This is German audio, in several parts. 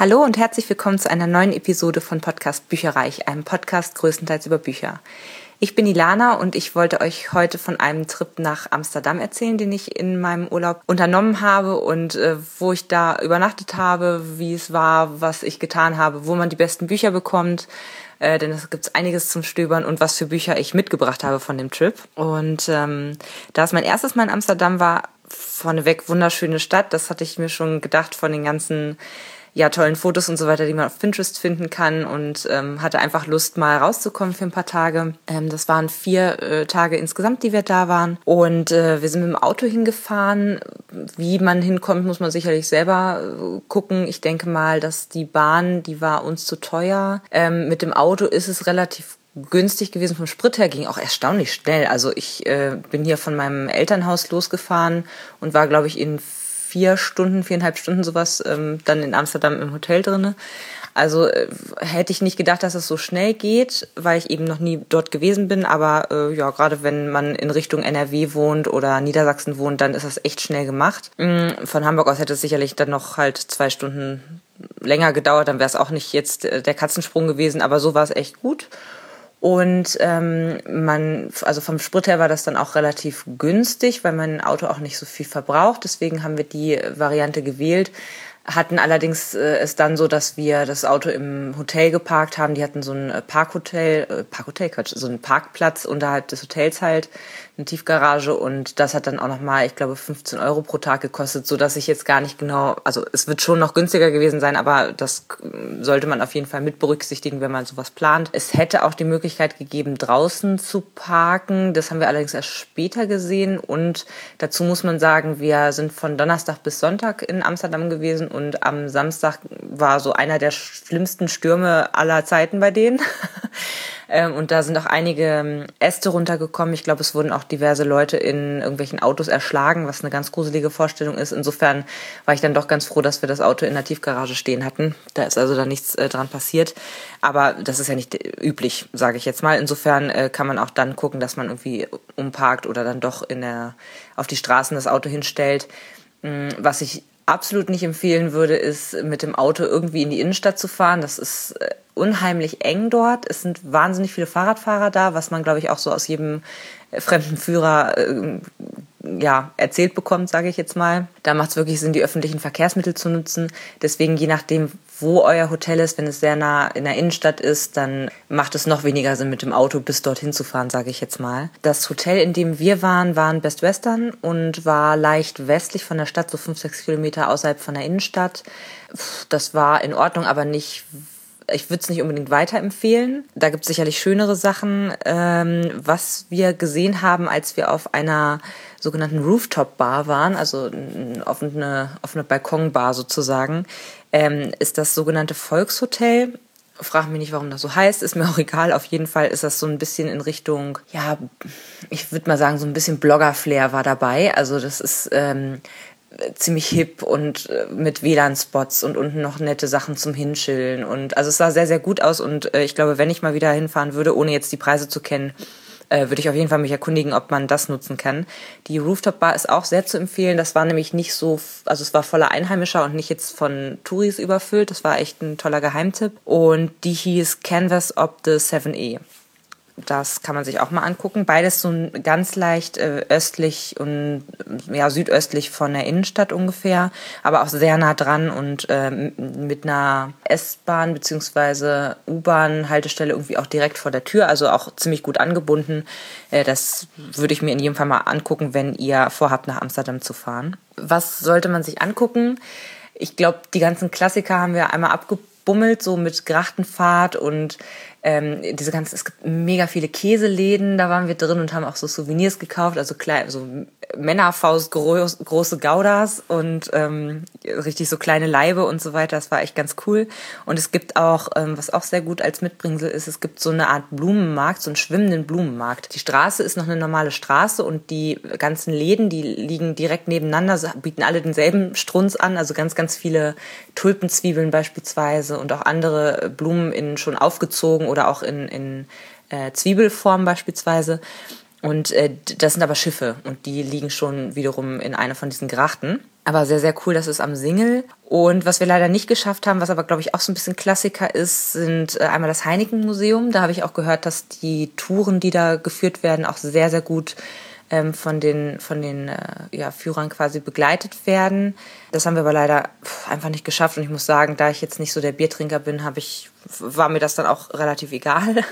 Hallo und herzlich willkommen zu einer neuen Episode von Podcast Bücherreich, einem Podcast größtenteils über Bücher. Ich bin Ilana und ich wollte euch heute von einem Trip nach Amsterdam erzählen, den ich in meinem Urlaub unternommen habe und äh, wo ich da übernachtet habe, wie es war, was ich getan habe, wo man die besten Bücher bekommt. Äh, denn es gibt einiges zum Stöbern und was für Bücher ich mitgebracht habe von dem Trip. Und ähm, da es mein erstes Mal in Amsterdam war, vorneweg wunderschöne Stadt. Das hatte ich mir schon gedacht von den ganzen ja, tollen Fotos und so weiter, die man auf Pinterest finden kann und ähm, hatte einfach Lust, mal rauszukommen für ein paar Tage. Ähm, das waren vier äh, Tage insgesamt, die wir da waren. Und äh, wir sind mit dem Auto hingefahren. Wie man hinkommt, muss man sicherlich selber äh, gucken. Ich denke mal, dass die Bahn, die war uns zu teuer. Ähm, mit dem Auto ist es relativ günstig gewesen. Vom Sprit her ging auch erstaunlich schnell. Also ich äh, bin hier von meinem Elternhaus losgefahren und war, glaube ich, in vier Stunden, viereinhalb Stunden sowas ähm, dann in Amsterdam im Hotel drinne. Also äh, hätte ich nicht gedacht, dass es so schnell geht, weil ich eben noch nie dort gewesen bin. Aber äh, ja, gerade wenn man in Richtung NRW wohnt oder Niedersachsen wohnt, dann ist das echt schnell gemacht. Mhm, von Hamburg aus hätte es sicherlich dann noch halt zwei Stunden länger gedauert. Dann wäre es auch nicht jetzt äh, der Katzensprung gewesen, aber so war es echt gut. Und ähm, man, also vom Sprit her war das dann auch relativ günstig, weil mein Auto auch nicht so viel verbraucht. Deswegen haben wir die Variante gewählt hatten allerdings äh, es dann so, dass wir das Auto im Hotel geparkt haben. Die hatten so ein äh, Parkhotel, äh, Parkhotel, Quatsch, so einen Parkplatz unterhalb des Hotels halt, eine Tiefgarage und das hat dann auch nochmal, ich glaube, 15 Euro pro Tag gekostet, so dass ich jetzt gar nicht genau, also es wird schon noch günstiger gewesen sein, aber das sollte man auf jeden Fall mit berücksichtigen, wenn man sowas plant. Es hätte auch die Möglichkeit gegeben, draußen zu parken. Das haben wir allerdings erst später gesehen und dazu muss man sagen, wir sind von Donnerstag bis Sonntag in Amsterdam gewesen und am Samstag war so einer der schlimmsten Stürme aller Zeiten bei denen. Ähm, und da sind auch einige ähm, Äste runtergekommen. Ich glaube, es wurden auch diverse Leute in irgendwelchen Autos erschlagen, was eine ganz gruselige Vorstellung ist. Insofern war ich dann doch ganz froh, dass wir das Auto in der Tiefgarage stehen hatten. Da ist also da nichts äh, dran passiert. Aber das ist ja nicht üblich, sage ich jetzt mal. Insofern äh, kann man auch dann gucken, dass man irgendwie umparkt oder dann doch in der, auf die Straßen das Auto hinstellt. Mm, was ich absolut nicht empfehlen würde, ist mit dem Auto irgendwie in die Innenstadt zu fahren. Das ist äh, unheimlich eng dort. Es sind wahnsinnig viele Fahrradfahrer da, was man, glaube ich, auch so aus jedem fremden Führer äh, ja, erzählt bekommt, sage ich jetzt mal. Da macht es wirklich Sinn, die öffentlichen Verkehrsmittel zu nutzen. Deswegen, je nachdem, wo euer Hotel ist, wenn es sehr nah in der Innenstadt ist, dann macht es noch weniger Sinn, mit dem Auto bis dorthin zu fahren, sage ich jetzt mal. Das Hotel, in dem wir waren, war in Best Western und war leicht westlich von der Stadt, so fünf, sechs Kilometer außerhalb von der Innenstadt. Das war in Ordnung, aber nicht ich würde es nicht unbedingt weiterempfehlen. Da gibt es sicherlich schönere Sachen. Ähm, was wir gesehen haben, als wir auf einer sogenannten Rooftop-Bar waren, also eine offene, offene Balkonbar sozusagen, ähm, ist das sogenannte Volkshotel. Frag mich nicht, warum das so heißt, ist mir auch egal. Auf jeden Fall ist das so ein bisschen in Richtung, ja, ich würde mal sagen, so ein bisschen Blogger-Flair war dabei. Also das ist ähm, ziemlich hip und äh, mit WLAN-Spots und unten noch nette Sachen zum Hinschillen. Und also es sah sehr, sehr gut aus und äh, ich glaube, wenn ich mal wieder hinfahren würde, ohne jetzt die Preise zu kennen, äh, würde ich auf jeden Fall mich erkundigen, ob man das nutzen kann. Die Rooftop Bar ist auch sehr zu empfehlen. Das war nämlich nicht so, also es war voller Einheimischer und nicht jetzt von Touris überfüllt. Das war echt ein toller Geheimtipp. Und die hieß Canvas of the 7E. Das kann man sich auch mal angucken. Beides so ganz leicht äh, östlich und ja, südöstlich von der Innenstadt ungefähr, aber auch sehr nah dran und äh, mit einer S-Bahn bzw. U-Bahn-Haltestelle irgendwie auch direkt vor der Tür, also auch ziemlich gut angebunden. Äh, das würde ich mir in jedem Fall mal angucken, wenn ihr vorhabt, nach Amsterdam zu fahren. Was sollte man sich angucken? Ich glaube, die ganzen Klassiker haben wir einmal abgebummelt, so mit Grachtenfahrt und ähm, diese ganzen, es gibt mega viele Käseläden, da waren wir drin und haben auch so Souvenirs gekauft, also klein, so Männerfaust groß, große Goudas und ähm, richtig so kleine Leibe und so weiter. Das war echt ganz cool. Und es gibt auch, ähm, was auch sehr gut als Mitbringsel ist, es gibt so eine Art Blumenmarkt, so einen schwimmenden Blumenmarkt. Die Straße ist noch eine normale Straße und die ganzen Läden, die liegen direkt nebeneinander, bieten alle denselben Strunz an, also ganz, ganz viele Tulpenzwiebeln beispielsweise und auch andere Blumen in schon aufgezogen oder auch in, in äh, Zwiebelform beispielsweise. Und äh, das sind aber Schiffe und die liegen schon wiederum in einer von diesen Grachten. Aber sehr, sehr cool, das ist am Singel. Und was wir leider nicht geschafft haben, was aber, glaube ich, auch so ein bisschen Klassiker ist, sind äh, einmal das Heineken-Museum. Da habe ich auch gehört, dass die Touren, die da geführt werden, auch sehr, sehr gut ähm, von den, von den äh, ja, Führern quasi begleitet werden. Das haben wir aber leider einfach nicht geschafft. Und ich muss sagen, da ich jetzt nicht so der Biertrinker bin, habe ich, war mir das dann auch relativ egal.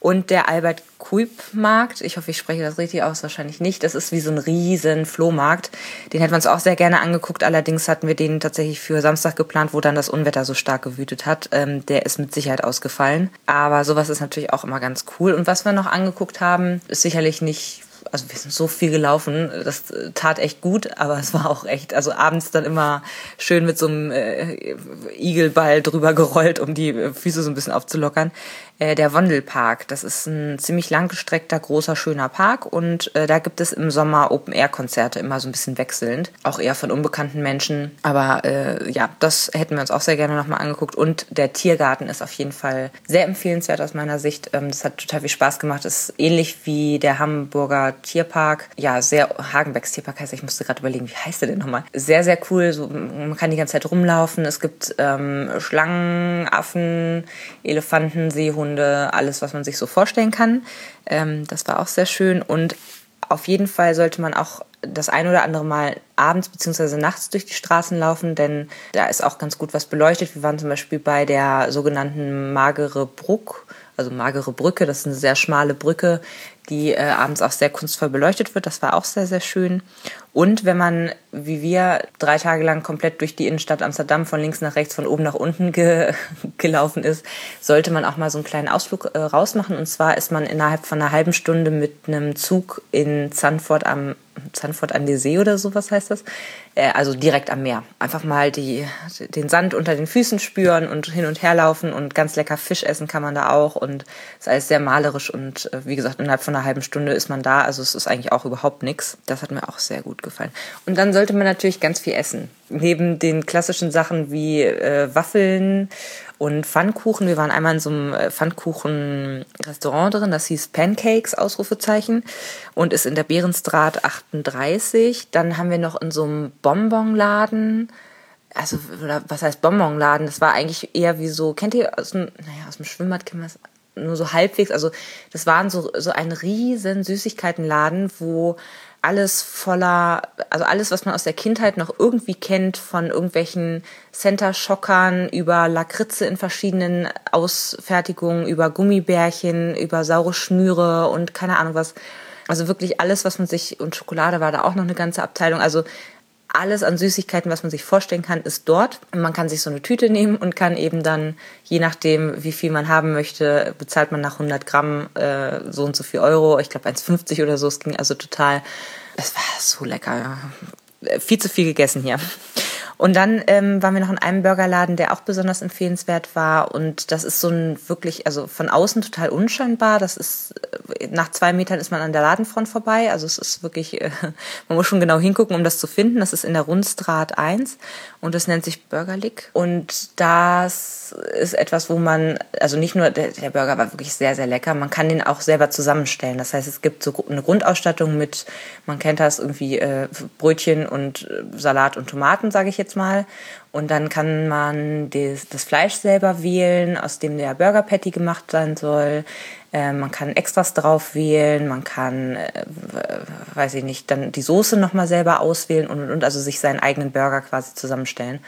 Und der Albert Kuip Markt, ich hoffe, ich spreche das richtig aus, wahrscheinlich nicht. Das ist wie so ein riesen Flohmarkt. Den hätten wir uns auch sehr gerne angeguckt. Allerdings hatten wir den tatsächlich für Samstag geplant, wo dann das Unwetter so stark gewütet hat. Ähm, der ist mit Sicherheit ausgefallen. Aber sowas ist natürlich auch immer ganz cool. Und was wir noch angeguckt haben, ist sicherlich nicht also wir sind so viel gelaufen, das tat echt gut, aber es war auch echt, also abends dann immer schön mit so einem äh, Igelball drüber gerollt, um die Füße so ein bisschen aufzulockern. Äh, der Wandelpark, das ist ein ziemlich langgestreckter, großer, schöner Park und äh, da gibt es im Sommer Open-Air-Konzerte, immer so ein bisschen wechselnd, auch eher von unbekannten Menschen, aber äh, ja, das hätten wir uns auch sehr gerne nochmal angeguckt und der Tiergarten ist auf jeden Fall sehr empfehlenswert aus meiner Sicht. Ähm, das hat total viel Spaß gemacht, ist ähnlich wie der Hamburger Tierpark. Ja, sehr, Hagenbecks Tierpark heißt, ich musste gerade überlegen, wie heißt der denn nochmal? Sehr, sehr cool. So, man kann die ganze Zeit rumlaufen. Es gibt ähm, Schlangen, Affen, Elefanten, Seehunde, alles, was man sich so vorstellen kann. Ähm, das war auch sehr schön. Und auf jeden Fall sollte man auch das ein oder andere Mal abends bzw. nachts durch die Straßen laufen, denn da ist auch ganz gut was beleuchtet. Wir waren zum Beispiel bei der sogenannten Magere Bruck, also Magere Brücke. Das ist eine sehr schmale Brücke, die äh, abends auch sehr kunstvoll beleuchtet wird. Das war auch sehr, sehr schön. Und wenn man, wie wir, drei Tage lang komplett durch die Innenstadt Amsterdam von links nach rechts, von oben nach unten ge gelaufen ist, sollte man auch mal so einen kleinen Ausflug äh, rausmachen. Und zwar ist man innerhalb von einer halben Stunde mit einem Zug in Zandvoort am Zandvoort an der See oder sowas heißt das. Äh, also direkt am Meer. Einfach mal die, den Sand unter den Füßen spüren und hin und her laufen und ganz lecker Fisch essen kann man da auch. Und es ist alles sehr malerisch und äh, wie gesagt, innerhalb von einer halben Stunde ist man da. Also es ist eigentlich auch überhaupt nichts. Das hat mir auch sehr gut gefallen. Und dann sollte man natürlich ganz viel essen. Neben den klassischen Sachen wie äh, Waffeln und Pfannkuchen. Wir waren einmal in so einem äh, Pfannkuchen-Restaurant drin, das hieß Pancakes, Ausrufezeichen, und ist in der Behrenstraat 38. Dann haben wir noch in so einem Bonbonladen, also, was heißt Bonbonladen? Das war eigentlich eher wie so, kennt ihr aus dem, naja, aus dem Schwimmbad kennen wir es nur so halbwegs, also das waren so, so ein riesen Süßigkeitenladen, wo alles voller, also alles, was man aus der Kindheit noch irgendwie kennt, von irgendwelchen Center-Schockern über Lakritze in verschiedenen Ausfertigungen, über Gummibärchen, über saure Schnüre und keine Ahnung was. Also wirklich alles, was man sich, und Schokolade war da auch noch eine ganze Abteilung. Also alles an Süßigkeiten, was man sich vorstellen kann, ist dort. Man kann sich so eine Tüte nehmen und kann eben dann, je nachdem, wie viel man haben möchte, bezahlt man nach 100 Gramm äh, so und so viel Euro. Ich glaube 1,50 oder so. Es ging also total, es war so lecker. Viel zu viel gegessen hier. Und dann ähm, waren wir noch in einem Burgerladen, der auch besonders empfehlenswert war. Und das ist so ein wirklich, also von außen total unscheinbar. Das ist, äh, nach zwei Metern ist man an der Ladenfront vorbei. Also es ist wirklich, äh, man muss schon genau hingucken, um das zu finden. Das ist in der Rundstraat 1 und das nennt sich Burgerlick. Und das ist etwas, wo man, also nicht nur, der, der Burger war wirklich sehr, sehr lecker. Man kann den auch selber zusammenstellen. Das heißt, es gibt so eine Grundausstattung mit, man kennt das irgendwie, äh, Brötchen und äh, Salat und Tomaten, sage ich jetzt jetzt mal. Und dann kann man das, das Fleisch selber wählen, aus dem der Burger Patty gemacht sein soll. Äh, man kann Extras drauf wählen, man kann, äh, weiß ich nicht, dann die Soße nochmal selber auswählen und, und, und also sich seinen eigenen Burger quasi zusammenstellen.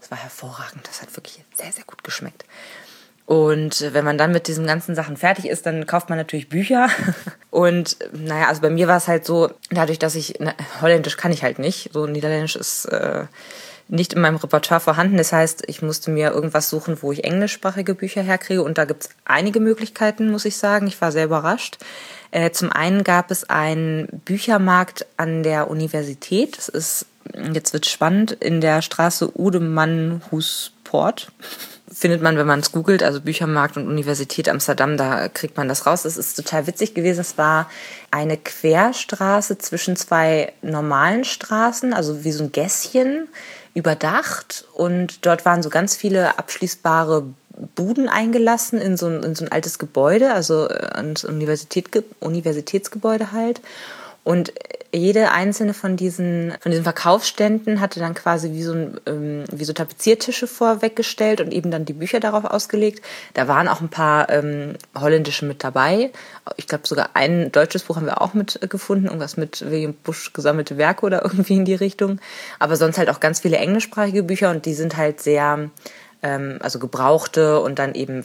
Das war hervorragend, das hat wirklich sehr, sehr gut geschmeckt. Und wenn man dann mit diesen ganzen Sachen fertig ist, dann kauft man natürlich Bücher. Und naja, also bei mir war es halt so, dadurch, dass ich, na, Holländisch kann ich halt nicht, so Niederländisch ist äh, nicht in meinem Repertoire vorhanden. Das heißt, ich musste mir irgendwas suchen, wo ich englischsprachige Bücher herkriege. Und da gibt es einige Möglichkeiten, muss ich sagen. Ich war sehr überrascht. Äh, zum einen gab es einen Büchermarkt an der Universität. Das ist, jetzt wird spannend, in der Straße Udemann-Husport findet man, wenn man es googelt, also Büchermarkt und Universität Amsterdam, da kriegt man das raus. Das ist total witzig gewesen. Es war eine Querstraße zwischen zwei normalen Straßen, also wie so ein Gässchen überdacht und dort waren so ganz viele abschließbare Buden eingelassen in so ein, in so ein altes Gebäude, also ein Universität, Universitätsgebäude halt. Und jede einzelne von diesen, von diesen Verkaufsständen hatte dann quasi wie so, ein, ähm, wie so Tapeziertische vorweggestellt und eben dann die Bücher darauf ausgelegt. Da waren auch ein paar ähm, holländische mit dabei. Ich glaube sogar ein deutsches Buch haben wir auch mitgefunden, irgendwas mit William Busch gesammelte Werke oder irgendwie in die Richtung. Aber sonst halt auch ganz viele englischsprachige Bücher und die sind halt sehr ähm, also gebrauchte und dann eben,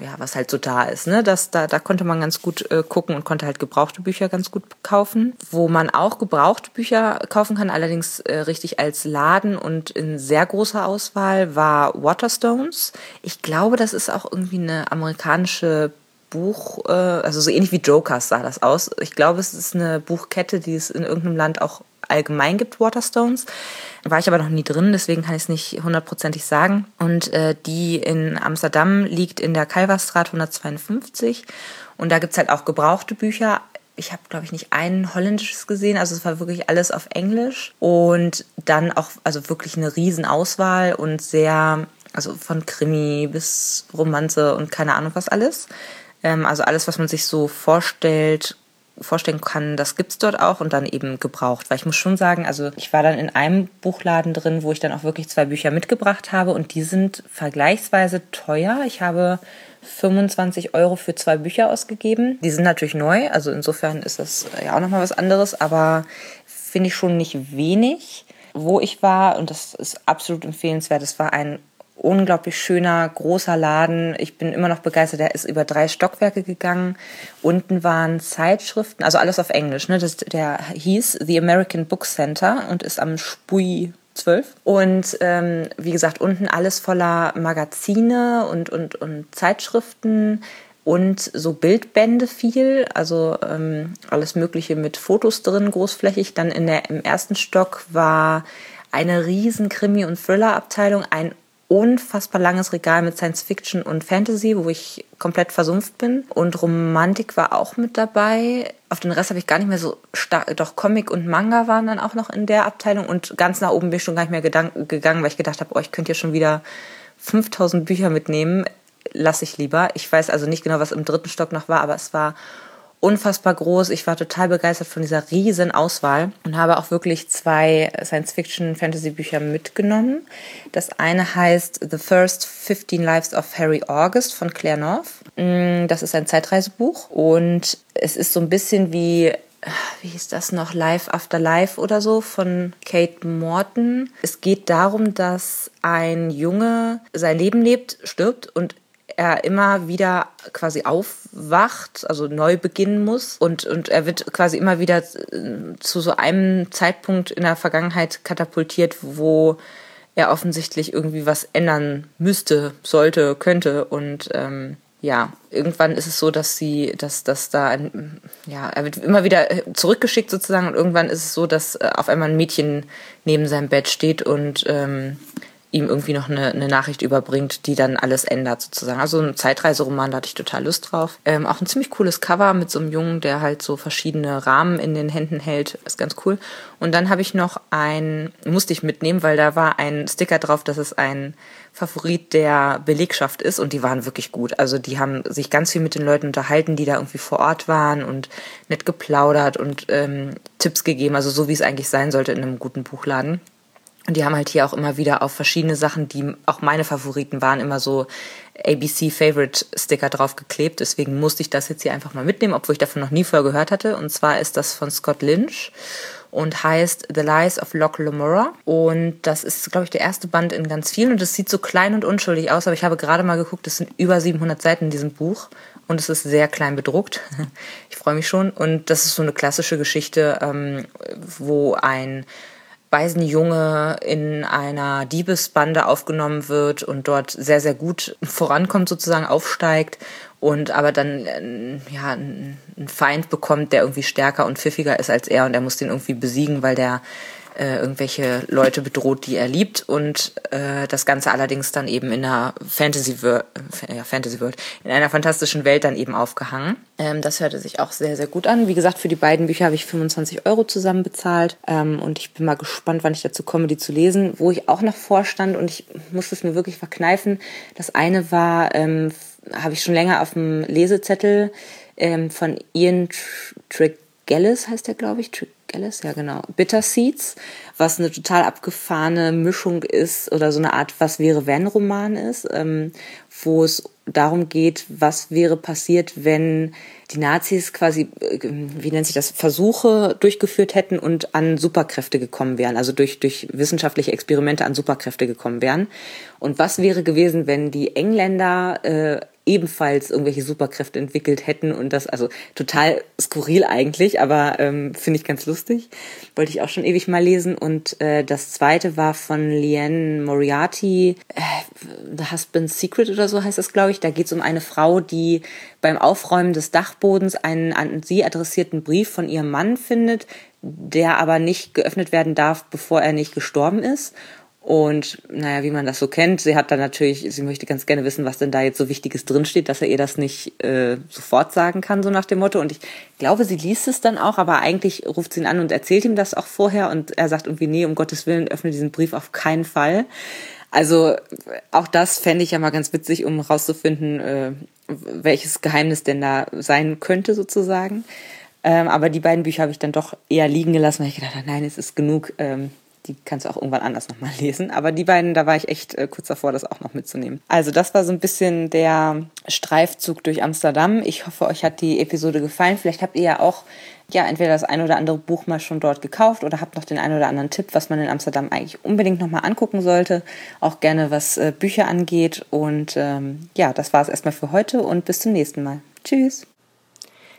ja, was halt so da ist. Ne? Das, da, da konnte man ganz gut äh, gucken und konnte halt gebrauchte Bücher ganz gut kaufen. Wo man auch gebrauchte Bücher kaufen kann, allerdings äh, richtig als Laden und in sehr großer Auswahl, war Waterstones. Ich glaube, das ist auch irgendwie eine amerikanische Buch, äh, also so ähnlich wie Jokers sah das aus. Ich glaube, es ist eine Buchkette, die es in irgendeinem Land auch allgemein gibt, Waterstones. War ich aber noch nie drin, deswegen kann ich es nicht hundertprozentig sagen. Und äh, die in Amsterdam liegt in der Kalverstraat 152. Und da gibt's halt auch gebrauchte Bücher. Ich habe, glaube ich, nicht ein holländisches gesehen. Also es war wirklich alles auf Englisch. Und dann auch, also wirklich eine Riesenauswahl und sehr, also von Krimi bis Romanze und keine Ahnung was alles. Ähm, also alles, was man sich so vorstellt, vorstellen kann, das gibt's dort auch und dann eben gebraucht. Weil ich muss schon sagen, also ich war dann in einem Buchladen drin, wo ich dann auch wirklich zwei Bücher mitgebracht habe und die sind vergleichsweise teuer. Ich habe 25 Euro für zwei Bücher ausgegeben. Die sind natürlich neu, also insofern ist das ja auch nochmal was anderes, aber finde ich schon nicht wenig. Wo ich war, und das ist absolut empfehlenswert, es war ein unglaublich schöner, großer Laden. Ich bin immer noch begeistert. Der ist über drei Stockwerke gegangen. Unten waren Zeitschriften, also alles auf Englisch. Ne? Das, der hieß The American Book Center und ist am Spui 12. Und ähm, wie gesagt, unten alles voller Magazine und, und, und Zeitschriften und so Bildbände viel, also ähm, alles Mögliche mit Fotos drin, großflächig. Dann in der, im ersten Stock war eine riesen Krimi- und Thriller-Abteilung, ein unfassbar langes Regal mit Science Fiction und Fantasy, wo ich komplett versumpft bin. Und Romantik war auch mit dabei. Auf den Rest habe ich gar nicht mehr so stark, doch Comic und Manga waren dann auch noch in der Abteilung. Und ganz nach oben bin ich schon gar nicht mehr gegangen, weil ich gedacht habe, oh, ich könnte hier schon wieder 5000 Bücher mitnehmen. Lass ich lieber. Ich weiß also nicht genau, was im dritten Stock noch war, aber es war unfassbar groß. Ich war total begeistert von dieser riesen Auswahl und habe auch wirklich zwei Science-Fiction-Fantasy-Bücher mitgenommen. Das eine heißt The First 15 Lives of Harry August von Claire North. Mm, das ist ein Zeitreisebuch und es ist so ein bisschen wie wie hieß das noch, Life After Life oder so von Kate Morton. Es geht darum, dass ein Junge sein Leben lebt, stirbt und er immer wieder quasi aufwacht, also neu beginnen muss. Und, und er wird quasi immer wieder äh, zu so einem Zeitpunkt in der Vergangenheit katapultiert, wo er offensichtlich irgendwie was ändern müsste, sollte, könnte. Und ähm, ja, irgendwann ist es so, dass sie, dass, dass da ein, ja, er wird immer wieder zurückgeschickt sozusagen. Und irgendwann ist es so, dass äh, auf einmal ein Mädchen neben seinem Bett steht und ähm, ihm irgendwie noch eine, eine Nachricht überbringt, die dann alles ändert sozusagen. Also ein Zeitreiseroman, da hatte ich total Lust drauf. Ähm, auch ein ziemlich cooles Cover mit so einem Jungen, der halt so verschiedene Rahmen in den Händen hält. Ist ganz cool. Und dann habe ich noch ein, musste ich mitnehmen, weil da war ein Sticker drauf, dass es ein Favorit der Belegschaft ist und die waren wirklich gut. Also die haben sich ganz viel mit den Leuten unterhalten, die da irgendwie vor Ort waren und nett geplaudert und ähm, Tipps gegeben, also so wie es eigentlich sein sollte in einem guten Buchladen. Und die haben halt hier auch immer wieder auf verschiedene Sachen, die auch meine Favoriten waren, immer so ABC Favorite Sticker draufgeklebt. Deswegen musste ich das jetzt hier einfach mal mitnehmen, obwohl ich davon noch nie vorher gehört hatte. Und zwar ist das von Scott Lynch und heißt The Lies of Locke Lamora. Und das ist, glaube ich, der erste Band in ganz vielen. Und es sieht so klein und unschuldig aus, aber ich habe gerade mal geguckt, es sind über 700 Seiten in diesem Buch. Und es ist sehr klein bedruckt. Ich freue mich schon. Und das ist so eine klassische Geschichte, ähm, wo ein Waisenjunge in einer Diebesbande aufgenommen wird und dort sehr, sehr gut vorankommt, sozusagen aufsteigt und aber dann äh, ja, einen Feind bekommt, der irgendwie stärker und pfiffiger ist als er und er muss den irgendwie besiegen, weil der äh, irgendwelche Leute bedroht, die er liebt und äh, das Ganze allerdings dann eben in einer Fantasy World, äh, ja, Fantasy in einer fantastischen Welt dann eben aufgehangen. Ähm, das hörte sich auch sehr, sehr gut an. Wie gesagt, für die beiden Bücher habe ich 25 Euro zusammen bezahlt ähm, und ich bin mal gespannt, wann ich dazu komme, die zu lesen. Wo ich auch noch vorstand und ich musste es mir wirklich verkneifen. Das eine war, ähm, habe ich schon länger auf dem Lesezettel ähm, von Ian Tregellis heißt der, glaube ich. Tregellis, ja genau. Bitter Seeds, was eine total abgefahrene Mischung ist oder so eine Art Was wäre wenn Roman ist, ähm, wo es darum geht, was wäre passiert, wenn die Nazis quasi, äh, wie nennt sich das, Versuche durchgeführt hätten und an Superkräfte gekommen wären, also durch, durch wissenschaftliche Experimente an Superkräfte gekommen wären. Und was wäre gewesen, wenn die Engländer äh, ebenfalls irgendwelche Superkräfte entwickelt hätten und das, also total skurril eigentlich, aber ähm, finde ich ganz lustig. Wollte ich auch schon ewig mal lesen. Und äh, das zweite war von Liane Moriarty, äh, The Husband's Secret oder so heißt das, glaube ich. Da geht es um eine Frau, die beim Aufräumen des Dachbodens einen an sie adressierten Brief von ihrem Mann findet, der aber nicht geöffnet werden darf, bevor er nicht gestorben ist. Und naja, wie man das so kennt, sie hat dann natürlich, sie möchte ganz gerne wissen, was denn da jetzt so Wichtiges drinsteht, dass er ihr das nicht äh, sofort sagen kann, so nach dem Motto. Und ich glaube, sie liest es dann auch, aber eigentlich ruft sie ihn an und erzählt ihm das auch vorher und er sagt irgendwie, nee, um Gottes Willen, öffne diesen Brief auf keinen Fall. Also auch das fände ich ja mal ganz witzig, um rauszufinden, äh, welches Geheimnis denn da sein könnte sozusagen. Ähm, aber die beiden Bücher habe ich dann doch eher liegen gelassen, weil ich gedacht habe, nein, es ist genug. Ähm, die kannst du auch irgendwann anders nochmal lesen. Aber die beiden, da war ich echt äh, kurz davor, das auch noch mitzunehmen. Also das war so ein bisschen der Streifzug durch Amsterdam. Ich hoffe, euch hat die Episode gefallen. Vielleicht habt ihr ja auch ja entweder das ein oder andere Buch mal schon dort gekauft oder habt noch den ein oder anderen Tipp, was man in Amsterdam eigentlich unbedingt nochmal angucken sollte. Auch gerne was äh, Bücher angeht. Und ähm, ja, das war es erstmal für heute und bis zum nächsten Mal. Tschüss.